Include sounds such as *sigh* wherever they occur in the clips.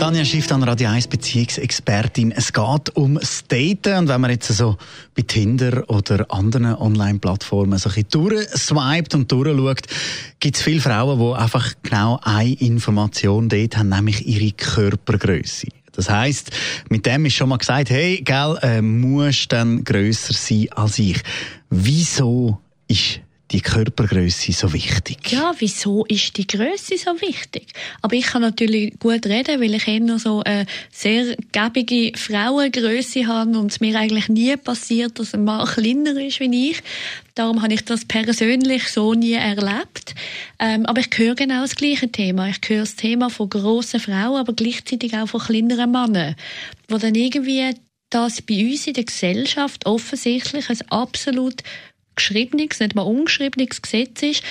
Tanja Schiff an Radio 1 Beziehungsexpertin. Es geht ums Daten. Und wenn man jetzt so bei Tinder oder anderen Online-Plattformen so ein bisschen durchswiped und durchschaut, gibt es viele Frauen, die einfach genau eine Information dort haben, nämlich ihre Körpergröße. Das heißt, mit dem ist schon mal gesagt, hey, gell, äh, musst dann grösser sein als ich. Wieso ist die Körpergröße so wichtig? Ja, wieso ist die Größe so wichtig? Aber ich kann natürlich gut reden, weil ich eher so eine sehr gebige Frauengröße habe und es mir eigentlich nie passiert, dass ein Mann kleiner ist wie ich. Darum habe ich das persönlich so nie erlebt. Ähm, aber ich höre genau das gleiche Thema. Ich höre das Thema von grossen Frauen, aber gleichzeitig auch von kleineren Männern, wo dann irgendwie das bei uns in der Gesellschaft offensichtlich ein absolut geschriebenes, nicht mal ungeschriebenes Gesetz ist,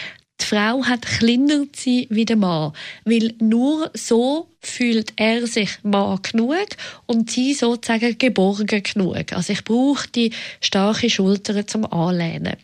die Frau hat kleiner zu sein wie der Mann. Weil nur so fühlt er sich Mann genug und sie sozusagen geborgen genug. Also ich brauche die starke Schultern zum Anlehnen.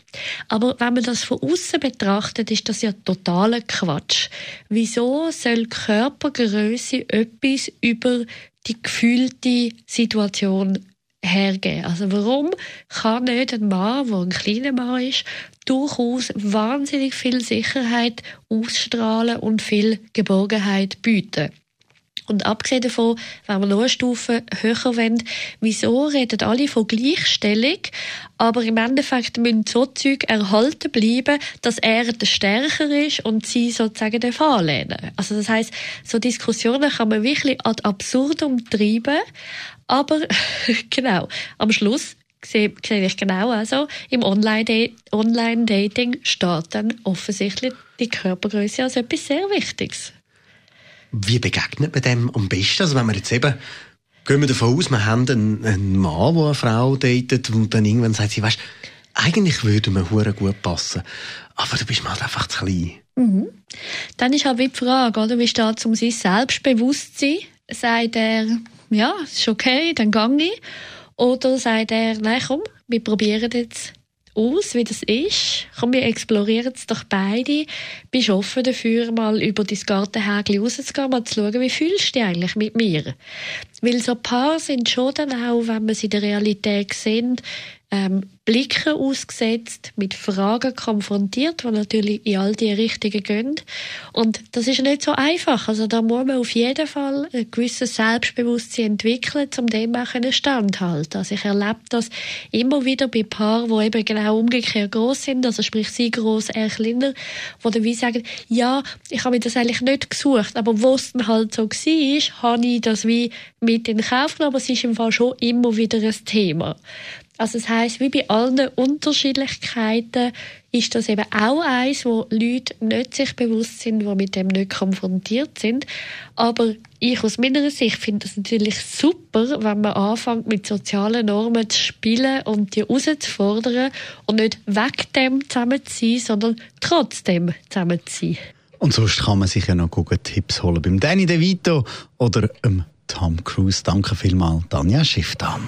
Aber wenn man das von außen betrachtet, ist das ja totaler Quatsch. Wieso soll Körpergröße etwas über die gefühlte Situation hergeben. Also warum kann nicht ein Mann, der ein kleiner Mann ist, durchaus wahnsinnig viel Sicherheit ausstrahlen und viel Geborgenheit bieten? Und abgesehen davon, wenn wir noch eine Stufe höher wollen, wieso reden alle von Gleichstellung, aber im Endeffekt müssen so Zeug erhalten bleiben, dass er der Stärker ist und sie sozusagen den anlehnen. Also das heißt, so Diskussionen kann man wirklich ad absurdum treiben, aber *laughs* genau, am Schluss sehe, ich genau also, im Online-Dating steht dann offensichtlich die Körpergröße als etwas sehr Wichtiges. Wie begegnet man dem am besten? Also wenn man jetzt eben Gehen wir davon aus, wir haben einen, einen Mann, der eine Frau datet und dann irgendwann sagt sie, weißt, eigentlich würde man hure gut passen, aber du bist mal halt einfach zu klein. Mhm. Dann ist halt die Frage, oder? Wie steht es um sein Selbstbewusstsein? Sagt er, ja, ist okay, dann gang ich. Oder sagt er, nein, komm, wir probieren jetzt aus, wie das ist. Komm, wir explorieren es doch beide. Bist offen dafür, mal über dein Gartenhägel rauszugehen, mal zu schauen, wie fühlst du dich eigentlich mit mir? Weil so Paar sind schon dann auch, wenn man sie in der Realität sehen, ähm, Blicke ausgesetzt, mit Fragen konfrontiert, die natürlich in all die Richtungen gehen. Und das ist nicht so einfach. Also da muss man auf jeden Fall ein gewisses Selbstbewusstsein entwickeln, um dem auch standhalten. Also ich erlebe das immer wieder bei Paaren, die eben genau umgekehrt groß sind, also sprich sie groß, er kleiner, wo dann wie sagen, ja, ich habe mir das eigentlich nicht gesucht, aber wo es dann halt so war, habe ich das wie mit in Kauf genommen, aber es ist im Fall schon immer wieder ein Thema. Also das heißt, wie bei allen Unterschiedlichkeiten ist das eben auch eins, wo Leute nicht sich bewusst sind, die mit dem nicht konfrontiert sind. Aber ich aus meiner Sicht finde es natürlich super, wenn man anfängt, mit sozialen Normen zu spielen und die herauszufordern und nicht weg dem zusammen zu sein, sondern trotzdem zusammen zu sein. Und sonst kann man sich ja noch gute Tipps holen beim Danny DeVito oder ähm, Tom Cruise. Danke vielmals, Tanja Schifftan.